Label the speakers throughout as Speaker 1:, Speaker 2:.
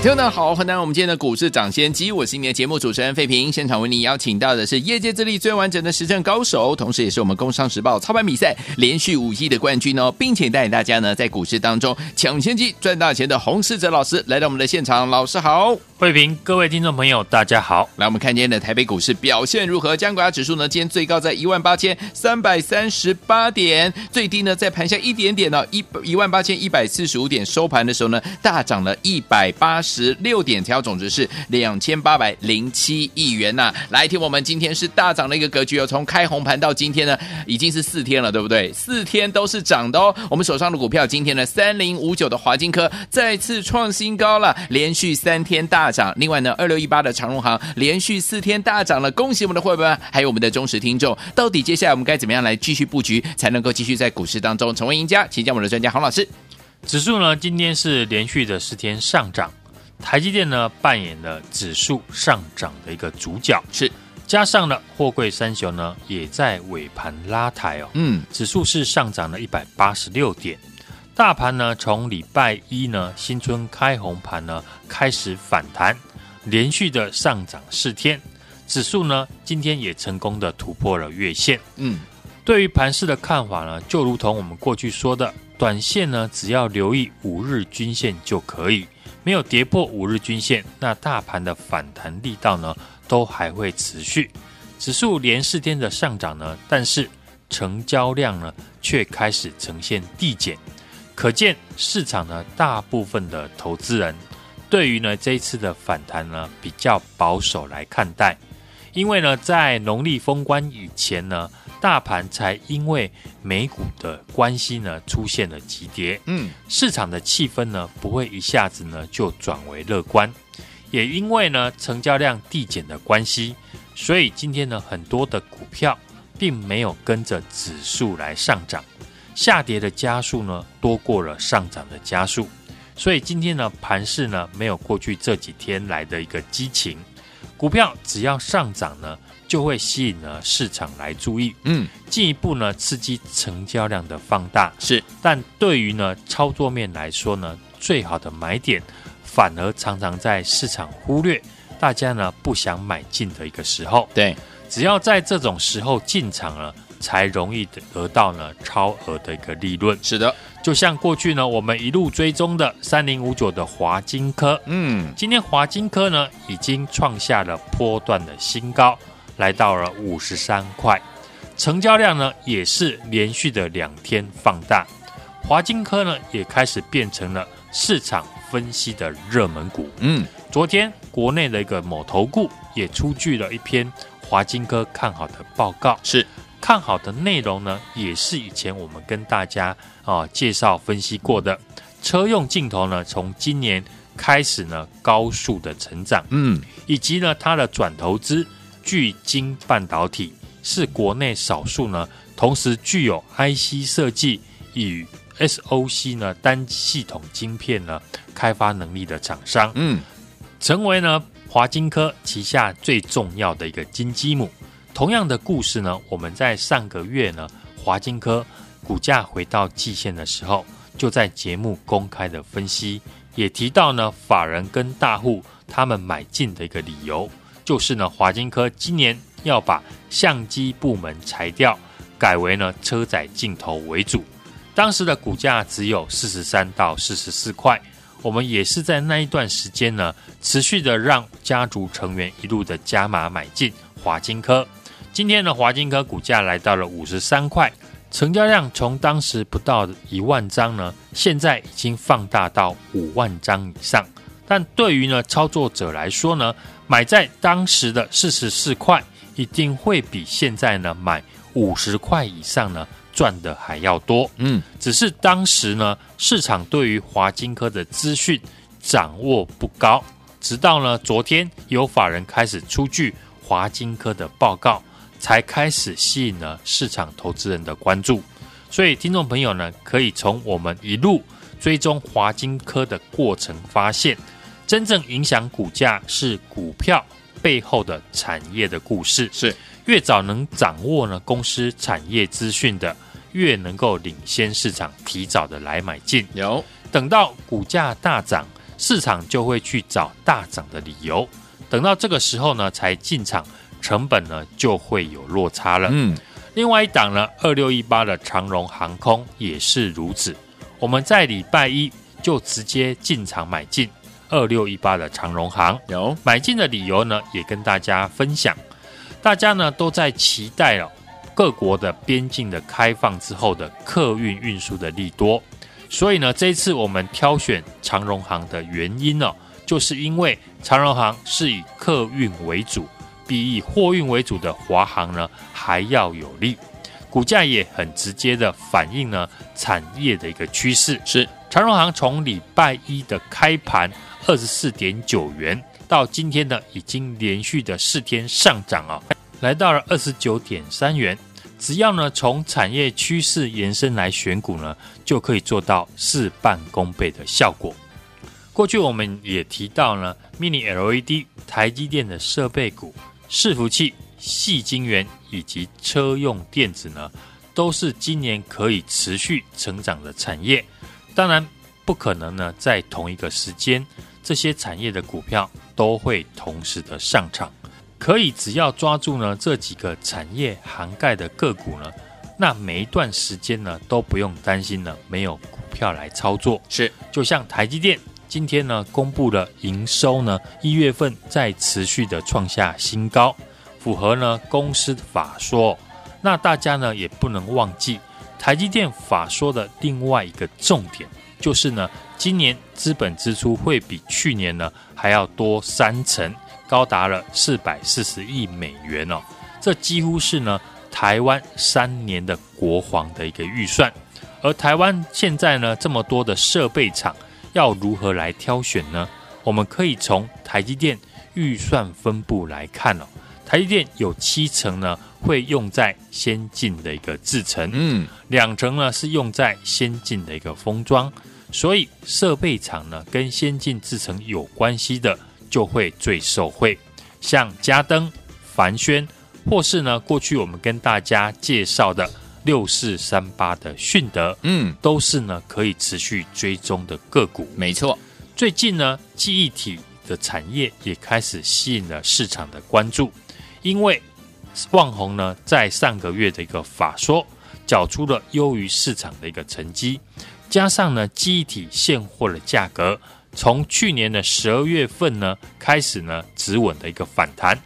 Speaker 1: 听众好，欢迎来到我们今天的股市涨先机，我是你的节目主持人费平。现场为你邀请到的是业界资历最完整的实战高手，同时也是我们工商时报操盘比赛连续五季的冠军哦，并且带领大家呢在股市当中抢先机赚大钱的洪世哲老师来到我们的现场。老师好，
Speaker 2: 费平，各位听众朋友大家好。
Speaker 1: 来，我们看今天的台北股市表现如何？加权指数呢，今天最高在一万八千三百三十八点，最低呢在盘下一点点呢一一万八千一百四十五点，收盘的时候呢大涨了一百八十十六点。条总值是两千八百零七亿元呐、来听我们今天是大涨的一个格局哦，从开红盘到今天呢，已经是四天了，对不对？四天都是涨的哦。我们手上的股票今天呢，三零五九的华金科再次创新高了，连续三天大涨。另外呢，二六一八的长荣行连续四天大涨了，恭喜我们的会员，还有我们的忠实听众。到底接下来我们该怎么样来继续布局，才能够继续在股市当中成为赢家？请教我们的专家洪老师。
Speaker 2: 指数呢，今天是连续的四天上涨。台积电呢，扮演了指数上涨的一个主角，
Speaker 1: 是
Speaker 2: 加上了货柜三雄呢，也在尾盘拉抬哦。嗯，指数是上涨了一百八十六点，大盘呢从礼拜一呢新春开红盘呢开始反弹，连续的上涨四天，指数呢今天也成功的突破了月线。嗯，对于盘势的看法呢，就如同我们过去说的，短线呢只要留意五日均线就可以。没有跌破五日均线，那大盘的反弹力道呢，都还会持续。指数连四天的上涨呢，但是成交量呢，却开始呈现递减，可见市场呢，大部分的投资人对于呢这一次的反弹呢，比较保守来看待，因为呢，在农历封关以前呢。大盘才因为美股的关系呢，出现了急跌，嗯，市场的气氛呢不会一下子呢就转为乐观，也因为呢成交量递减的关系，所以今天呢很多的股票并没有跟着指数来上涨，下跌的加速呢多过了上涨的加速，所以今天呢盘势呢没有过去这几天来的一个激情，股票只要上涨呢。就会吸引了市场来注意，嗯，进一步呢刺激成交量的放大。
Speaker 1: 是，
Speaker 2: 但对于呢操作面来说呢，最好的买点反而常常在市场忽略，大家呢不想买进的一个时候。
Speaker 1: 对，
Speaker 2: 只要在这种时候进场了，才容易得到呢超额的一个利润。
Speaker 1: 是的，
Speaker 2: 就像过去呢我们一路追踪的三零五九的华金科，嗯，今天华金科呢已经创下了波段的新高。来到了五十三块，成交量呢也是连续的两天放大，华金科呢也开始变成了市场分析的热门股。嗯，昨天国内的一个某投顾也出具了一篇华金科看好的报告，
Speaker 1: 是
Speaker 2: 看好的内容呢，也是以前我们跟大家啊介绍分析过的车用镜头呢，从今年开始呢高速的成长，嗯，以及呢它的转投资。聚晶半导体是国内少数呢，同时具有 IC 设计与 SOC 呢单系统晶片呢开发能力的厂商，嗯，成为呢华金科旗下最重要的一个金鸡母。同样的故事呢，我们在上个月呢，华金科股价回到季线的时候，就在节目公开的分析，也提到呢法人跟大户他们买进的一个理由。就是呢，华金科今年要把相机部门裁掉，改为呢车载镜头为主。当时的股价只有四十三到四十四块，我们也是在那一段时间呢，持续的让家族成员一路的加码买进华金科。今天的，华金科股价来到了五十三块，成交量从当时不到一万张呢，现在已经放大到五万张以上。但对于呢操作者来说呢，买在当时的四十四块，一定会比现在呢买五十块以上呢赚的还要多。嗯，只是当时呢市场对于华金科的资讯掌握不高，直到呢昨天有法人开始出具华金科的报告，才开始吸引了市场投资人的关注。所以，听众朋友呢，可以从我们一路追踪华金科的过程发现，真正影响股价是股票背后的产业的故事。
Speaker 1: 是
Speaker 2: 越早能掌握呢公司产业资讯的，越能够领先市场，提早的来买进。
Speaker 1: 有
Speaker 2: 等到股价大涨，市场就会去找大涨的理由。等到这个时候呢，才进场，成本呢就会有落差了。嗯。另外一档呢，二六一八的长荣航空也是如此。我们在礼拜一就直接进场买进二六一八的长荣航，有买进的理由呢，也跟大家分享。大家呢都在期待哦，各国的边境的开放之后的客运运输的利多。所以呢，这一次我们挑选长荣航的原因呢，就是因为长荣航是以客运为主。比以货运为主的华航呢还要有利，股价也很直接的反映呢产业的一个趋势。是长荣航从礼拜一的开盘二十四点九元，到今天呢已经连续的四天上涨啊，来到了二十九点三元。只要呢从产业趋势延伸来选股呢，就可以做到事半功倍的效果。过去我们也提到呢，Mini LED 台积电的设备股。伺服器、细晶圆以及车用电子呢，都是今年可以持续成长的产业。当然，不可能呢，在同一个时间，这些产业的股票都会同时的上场。可以只要抓住呢这几个产业涵盖的个股呢，那每一段时间呢都不用担心呢没有股票来操作。是，就像台积电。今天呢，公布了营收呢，一月份在持续的创下新高，符合呢公司法说。那大家呢也不能忘记台积电法说的另外一个重点，就是呢，今年资本支出会比去年呢还要多三成，高达了四百四十亿美元哦。这几乎是呢台湾三年的国防的一个预算。而台湾现在呢这么多的设备厂。要如何来挑选呢？我们可以从台积电预算分布来看哦。台积电有七成呢会用在先进的一个制程，嗯，两成呢是用在先进的一个封装。所以设备厂呢跟先进制程有关系的就会最受惠，像嘉登、凡轩，或是呢过去我们跟大家介绍的。六四三八的迅德，嗯，都是呢可以持续追踪的个股。没错，最近呢，记忆体的产业也开始吸引了市场的关注，因为旺宏呢在上个月的一个法说，缴出了优于市场的一个成绩，加上呢记忆体现货的价格从去年的十二月份呢开始呢止稳的一个反弹，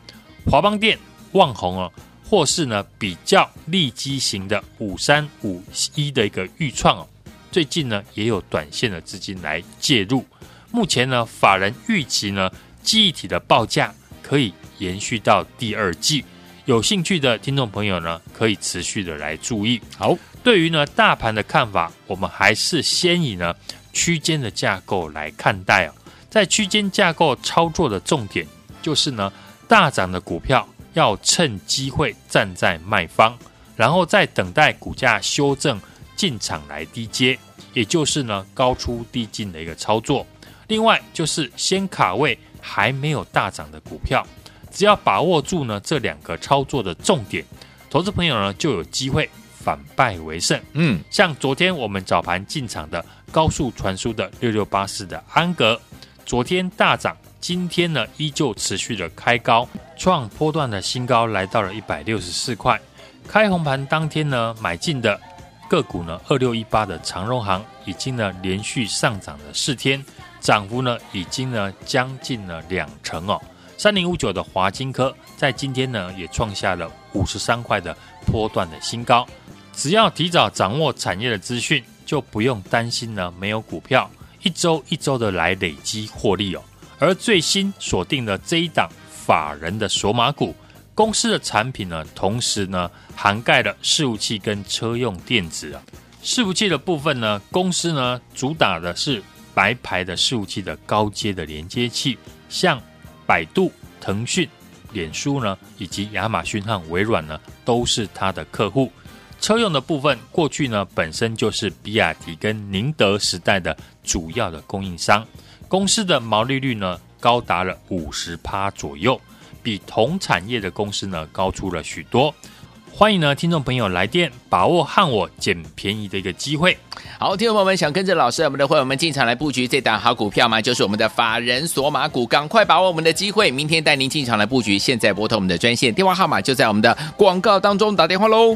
Speaker 2: 华邦电、旺宏哦。或是呢比较利基型的五三五一的一个预创哦，最近呢也有短线的资金来介入。目前呢法人预期呢记忆体的报价可以延续到第二季，有兴趣的听众朋友呢可以持续的来注意。好，对于呢大盘的看法，我们还是先以呢区间的架构来看待哦。在区间架构操作的重点就是呢大涨的股票。要趁机会站在卖方，然后再等待股价修正进场来低接，也就是呢高出低进的一个操作。另外就是先卡位还没有大涨的股票，只要把握住呢这两个操作的重点，投资朋友呢就有机会反败为胜。嗯，像昨天我们早盘进场的高速传输的六六八四的安格，昨天大涨。今天呢，依旧持续的开高，创波段的新高，来到了一百六十四块。开红盘当天呢，买进的个股呢，二六一八的长荣行已经呢连续上涨了四天，涨幅呢已经呢将近了两成哦。三零五九的华金科在今天呢也创下了五十三块的波段的新高。只要提早掌握产业的资讯，就不用担心呢没有股票，一周一周的来累积获利哦。而最新锁定了这一档法人的索马股公司的产品呢，同时呢涵盖了伺服器跟车用电子啊。伺服器的部分呢，公司呢主打的是白牌的伺服器的高阶的连接器，像百度、腾讯、脸书呢，以及亚马逊和微软呢，都是它的客户。车用的部分，过去呢本身就是比亚迪跟宁德时代的主要的供应商，公司的毛利率呢高达了五十趴左右，比同产业的公司呢高出了许多。欢迎呢，听众朋友来电，把握和我捡便宜的一个机会。
Speaker 1: 好，听众朋友们想跟着老师，我们的会员们进场来布局这档好股票吗？就是我们的法人索马股，赶快把握我们的机会，明天带您进场来布局。现在拨通我们的专线电话号码，就在我们的广告当中，打电话喽。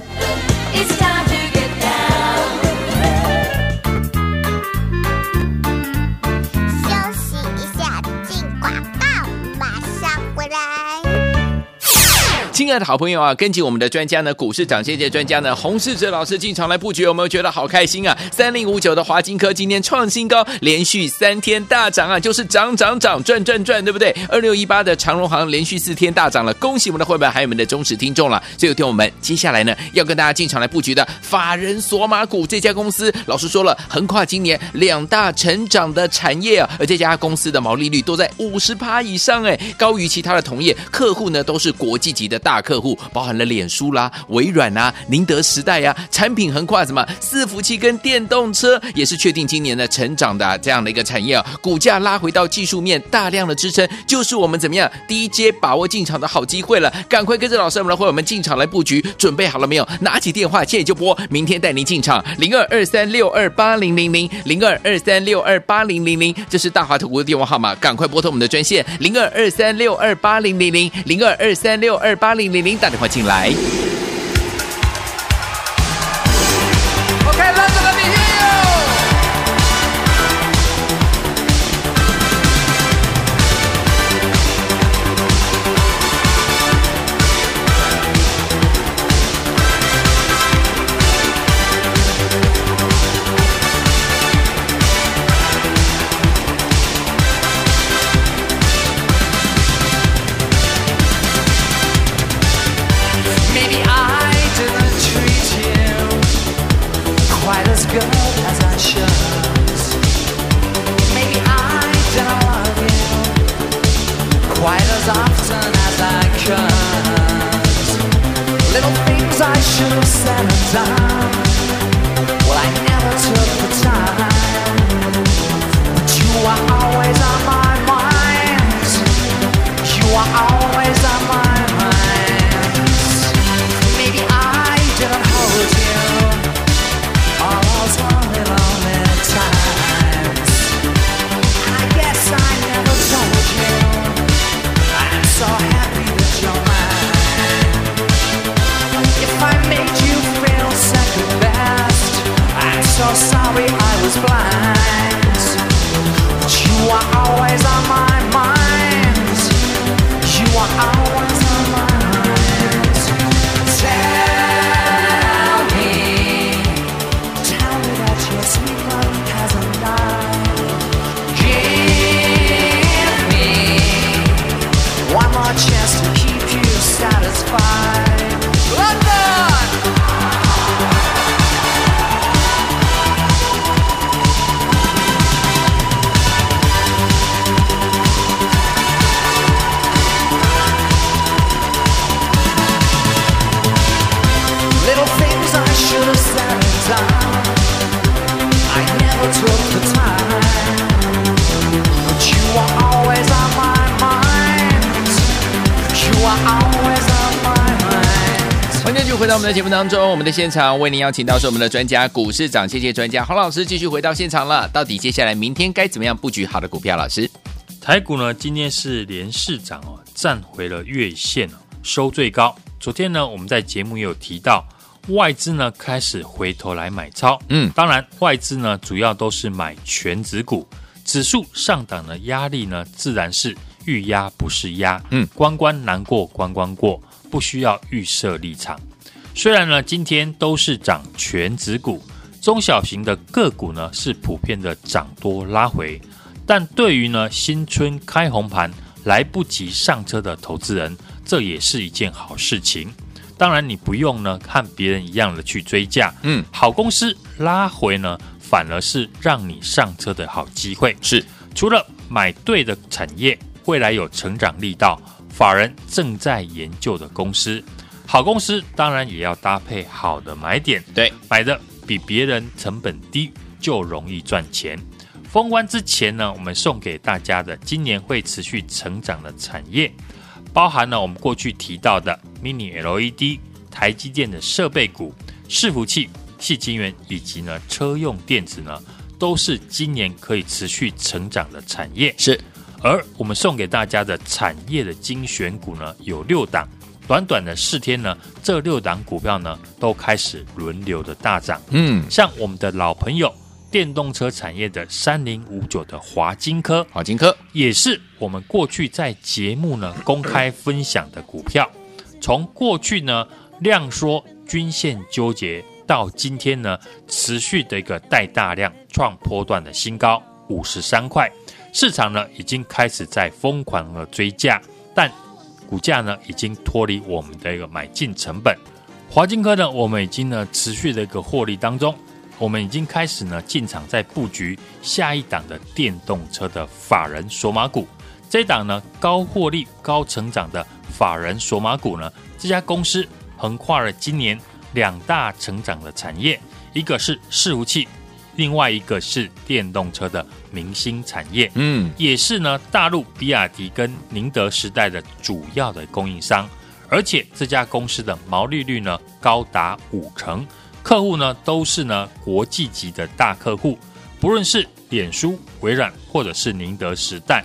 Speaker 1: 亲爱的好朋友啊，跟紧我们的专家呢，股市涨跌专家呢，洪世哲老师进场来布局，有没有觉得好开心啊？三零五九的华金科今天创新高，连续三天大涨啊，就是涨涨涨，赚赚赚，对不对？二六一八的长荣行连续四天大涨了，恭喜我们的会员还有我们的忠实听众了。所以，听我们接下来呢，要跟大家进场来布局的法人索马股这家公司，老师说了，横跨今年两大成长的产业啊，而这家公司的毛利率都在五十趴以上，哎，高于其他的同业，客户呢都是国际级的。大客户包含了脸书啦、微软啊、宁德时代呀、产品横跨什么伺服器跟电动车，也是确定今年的成长的这样的一个产业啊。股价拉回到技术面大量的支撑，就是我们怎么样低阶把握进场的好机会了。赶快跟着老师我们来，会我们进场来布局，准备好了没有？拿起电话现在就拨，明天带您进场零二二三六二八零零零零二二三六二八零零零，这是大华投顾的电话号码，赶快拨通我们的专线零二二三六二八零零零零二二三六二八。零零零打电话进来。回到我们的节目当中，我们的现场为您邀请到是我们的专家，股市长谢谢专家洪老师，继续回到现场了。到底接下来明天该怎么样布局好的股票？老师，
Speaker 2: 台股呢今天是连市涨哦，站回了月线哦，收最高。昨天呢我们在节目也有提到，外资呢开始回头来买超，嗯，当然外资呢主要都是买全指股，指数上档的压力呢自然是遇压不是压，嗯，关关难过关关过，不需要预设立场。虽然呢，今天都是涨全值股，中小型的个股呢是普遍的涨多拉回，但对于呢新春开红盘来不及上车的投资人，这也是一件好事情。当然，你不用呢和别人一样的去追价，嗯，好公司拉回呢，反而是让你上车的好机会。
Speaker 1: 是，
Speaker 2: 除了买对的产业，未来有成长力道。法人正在研究的公司。好公司当然也要搭配好的买点，
Speaker 1: 对，
Speaker 2: 买的比别人成本低，就容易赚钱。封关之前呢，我们送给大家的今年会持续成长的产业，包含了我们过去提到的 Mini LED、台积电的设备股、伺服器、矽晶圆以及呢车用电子呢，都是今年可以持续成长的产业。
Speaker 1: 是，
Speaker 2: 而我们送给大家的产业的精选股呢，有六档。短短的四天呢，这六档股票呢都开始轮流的大涨。
Speaker 1: 嗯，
Speaker 2: 像我们的老朋友电动车产业的三零五九的华金科，
Speaker 1: 华金科
Speaker 2: 也是我们过去在节目呢公开分享的股票。从过去呢量缩均线纠结，到今天呢持续的一个带大量创波段的新高五十三块，市场呢已经开始在疯狂的追价，但。股价呢已经脱离我们的一个买进成本，华金科呢我们已经呢持续的一个获利当中，我们已经开始呢进场在布局下一档的电动车的法人索马股，这一档呢高获利高成长的法人索马股呢，这家公司横跨了今年两大成长的产业，一个是伺服器。另外一个是电动车的明星产业，
Speaker 1: 嗯，
Speaker 2: 也是呢大陆比亚迪跟宁德时代的主要的供应商，而且这家公司的毛利率呢高达五成，客户呢都是呢国际级的大客户，不论是脸书、微软或者是宁德时代，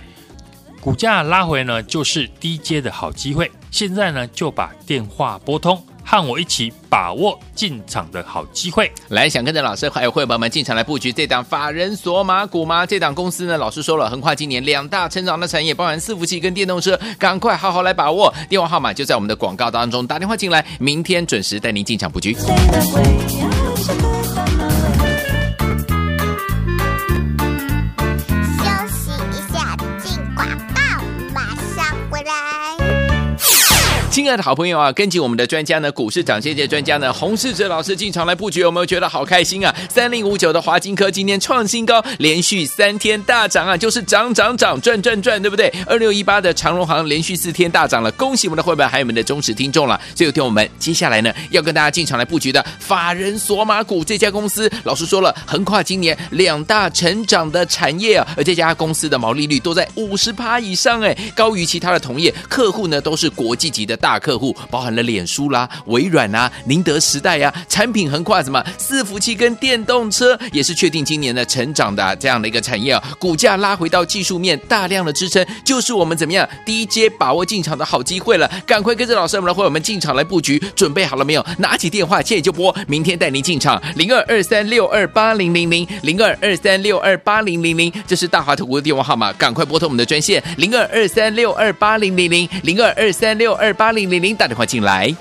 Speaker 2: 股价拉回呢就是低阶的好机会，现在呢就把电话拨通。和我一起把握进场的好机会，
Speaker 1: 来，想跟着老师还有会员朋友们进场来布局这档法人索马股吗？这档公司呢，老师说了，横跨今年两大成长的产业，包含伺服器跟电动车，赶快好好来把握。电话号码就在我们的广告当中，打电话进来，明天准时带您进场布局。亲爱的好朋友啊，跟紧我们的专家呢，股市涨跌专家呢，洪世哲老师进场来布局，有没有觉得好开心啊？三零五九的华金科今天创新高，连续三天大涨啊，就是涨涨涨，赚赚赚，对不对？二六一八的长荣行连续四天大涨了，恭喜我们的会员还有我们的忠实听众了。所以听我们接下来呢，要跟大家进场来布局的法人索马股这家公司，老师说了，横跨今年两大成长的产业啊，而这家公司的毛利率都在五十趴以上，哎，高于其他的同业，客户呢都是国际级的。大大客户包含了脸书啦、微软啊、宁德时代呀、啊，产品横跨什么伺服器跟电动车，也是确定今年的成长的这样的一个产业啊。股价拉回到技术面大量的支撑，就是我们怎么样低阶把握进场的好机会了。赶快跟着老师我们来，会我们进场来布局，准备好了没有？拿起电话现在就拨，明天带您进场零二二三六二八零零零零二二三六二八零零零，这是大华投顾的电话号码，赶快拨通我们的专线零二二三六二八零零零零二二三六二八。零零零打
Speaker 3: 电话进来。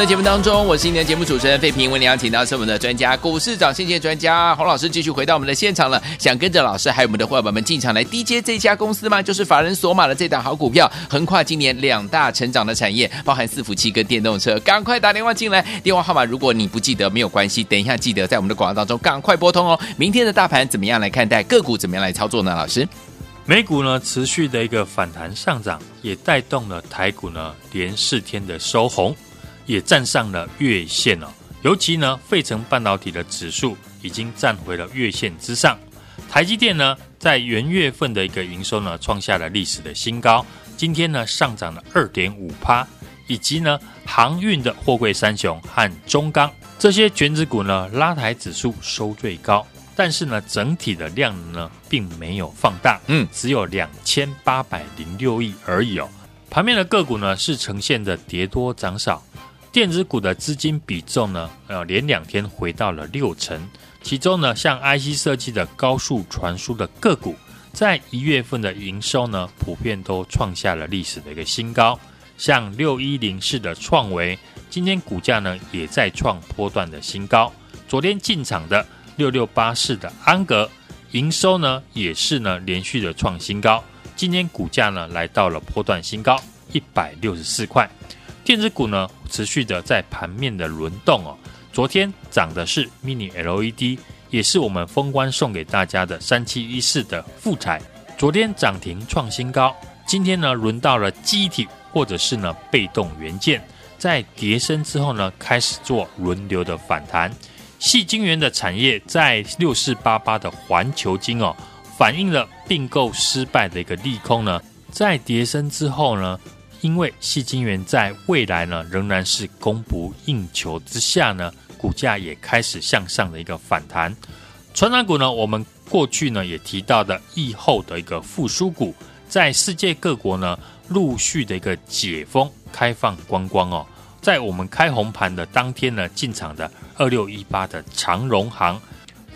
Speaker 3: 的节目当中，我是今天的节目主持人费平。为你邀请到是我们的专家，股市涨先机专家洪老师，继续回到我们的现场了。想跟着老师还有我们的伙伴们进场来低接这家公司吗？就是法人索马的这档好股票，横跨今年两大成长的产业，包含伺服器跟电动车。赶快打电话进来，电话号码如果你不记得没有关系，等一下记得在我们的广告当中赶快拨通哦。明天的大盘怎么样来看待？个股怎么样来操作呢？老师？
Speaker 2: 美股呢持续的一个反弹上涨，也带动了台股呢连四天的收红，也站上了月线哦。尤其呢，费城半导体的指数已经站回了月线之上。台积电呢，在元月份的一个营收呢，创下了历史的新高。今天呢，上涨了二点五趴，以及呢，航运的货柜三雄和中钢这些权值股呢，拉抬指数收最高。但是呢，整体的量呢，并没有放大，
Speaker 3: 嗯，
Speaker 2: 只有两千八百零六亿而已哦。盘面的个股呢，是呈现的跌多涨少。电子股的资金比重呢，呃，连两天回到了六成。其中呢，像 IC 设计的高速传输的个股，在一月份的营收呢，普遍都创下了历史的一个新高。像六一零四的创维，今天股价呢，也在创波段的新高。昨天进场的六六八四的安格，营收呢，也是呢，连续的创新高。今天股价呢，来到了波段新高一百六十四块。电子股呢，持续的在盘面的轮动哦。昨天涨的是 Mini LED，也是我们封关送给大家的三七一四的富采。昨天涨停创新高，今天呢，轮到了记忆体或者是呢被动元件，在跌升之后呢，开始做轮流的反弹。矽晶圆的产业在六四八八的环球晶哦，反映了并购失败的一个利空呢，在跌升之后呢。因为矽晶圆在未来呢，仍然是供不应求之下呢，股价也开始向上的一个反弹。传产股呢，我们过去呢也提到的疫后的一个复苏股，在世界各国呢陆续的一个解封开放观光哦，在我们开红盘的当天呢，进场的二六一八的长荣航，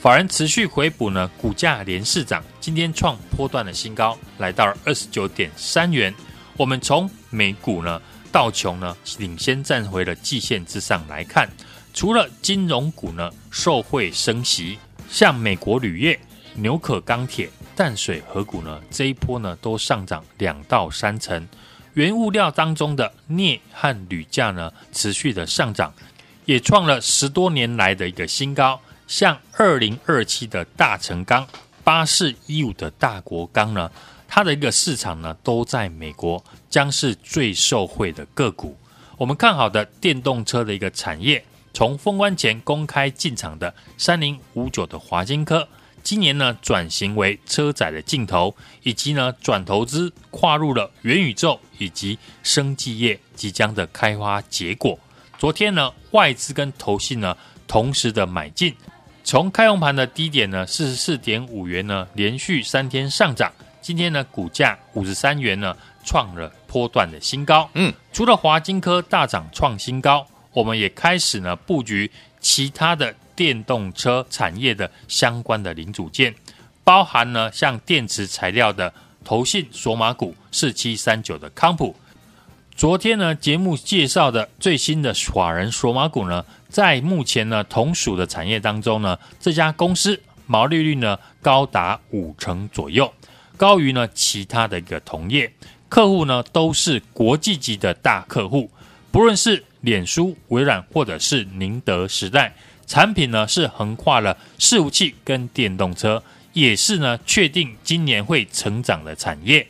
Speaker 2: 法人持续回补呢，股价连四涨，今天创波段的新高，来到了二十九点三元。我们从美股呢，道琼呢领先站回了季线之上来看，除了金融股呢受惠升息，像美国铝业、纽可钢铁、淡水河谷呢这一波呢都上涨两到三成。原物料当中的镍和铝价呢持续的上涨，也创了十多年来的一个新高。像二零二七的大成钢、八四一五的大国钢呢。它的一个市场呢，都在美国，将是最受惠的个股。我们看好的电动车的一个产业，从封关前公开进场的三零五九的华金科，今年呢转型为车载的镜头，以及呢转投资跨入了元宇宙以及生技业即将的开花结果。昨天呢，外资跟投信呢同时的买进，从开红盘的低点呢四十四点五元呢，连续三天上涨。今天呢，股价五十三元呢，创了波段的新高。嗯，除了华金科大涨创新高，我们也开始呢布局其他的电动车产业的相关的零组件，包含呢像电池材料的投信索马股四七三九的康普。昨天呢，节目介绍的最新的法人索马股呢，在目前呢同属的产业当中呢，这家公司毛利率呢高达五成左右，高于呢其他的一个同业，客户呢都是国际级的大客户，不论是脸书、微软或者是宁德时代，产品呢是横跨了伺服器跟电动车，也是呢确定今年会成长的产业。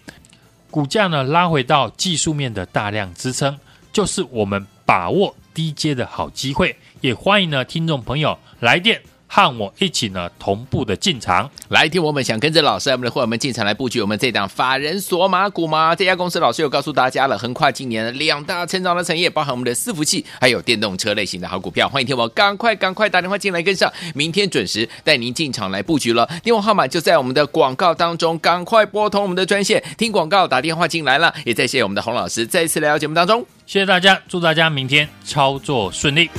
Speaker 2: 股价呢拉回到技术面的大量支撑，就是我们把握低阶的好机会。也欢迎呢听众朋友来电。和我一起呢，同步的进场
Speaker 1: 来听。我们想跟着老师，我们的伙伴们进场来布局我们这档法人索马股吗？这家公司老师有告诉大家了，横跨今年两大成长的产业，包含我们的伺服器，还有电动车类型的好股票。欢迎听我赶快赶快打电话进来跟上，明天准时带您进场来布局了。电话号码就在我们的广告当中，赶快拨通我们的专线听广告，打电话进来了。也再谢谢我们的洪老师再一次来到节目当中，
Speaker 2: 谢谢大家，祝大家明天操作顺利。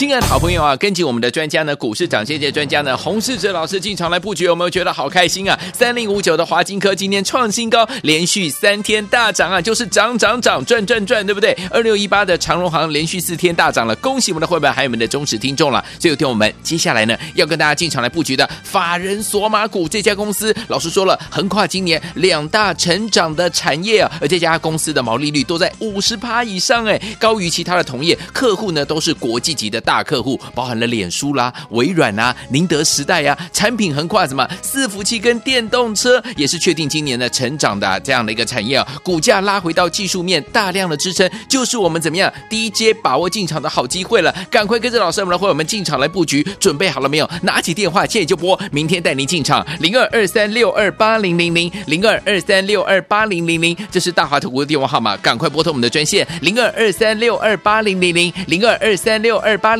Speaker 1: 亲爱的好朋友啊，跟紧我们的专家呢，股市涨先机专家呢，洪世哲老师进场来布局，有没有觉得好开心啊？三零五九的华金科今天创新高，连续三天大涨啊，就是涨涨涨，赚赚赚，对不对？二六一八的长荣行连续四天大涨了，恭喜我们的会员还有我们的忠实听众了。所以，听我们接下来呢，要跟大家进场来布局的法人索马股这家公司，老师说了，横跨今年两大成长的产业啊，而这家公司的毛利率都在五十趴以上，哎，高于其他的同业，客户呢都是国际级的大大。客户包含了脸书啦、微软啊、宁德时代呀、啊，产品横跨什么伺服器跟电动车，也是确定今年的成长的这样的一个产业啊。股价拉回到技术面大量的支撑，就是我们怎么样低阶把握进场的好机会了。赶快跟着老师我们来，会我们进场来布局，准备好了没有？拿起电话现在就拨，明天带您进场零二二三六二八零零零零二二三六二八零零零，这是大华投顾的电话号码，赶快拨通我们的专线零二二三六二八零零零零二二三六二八。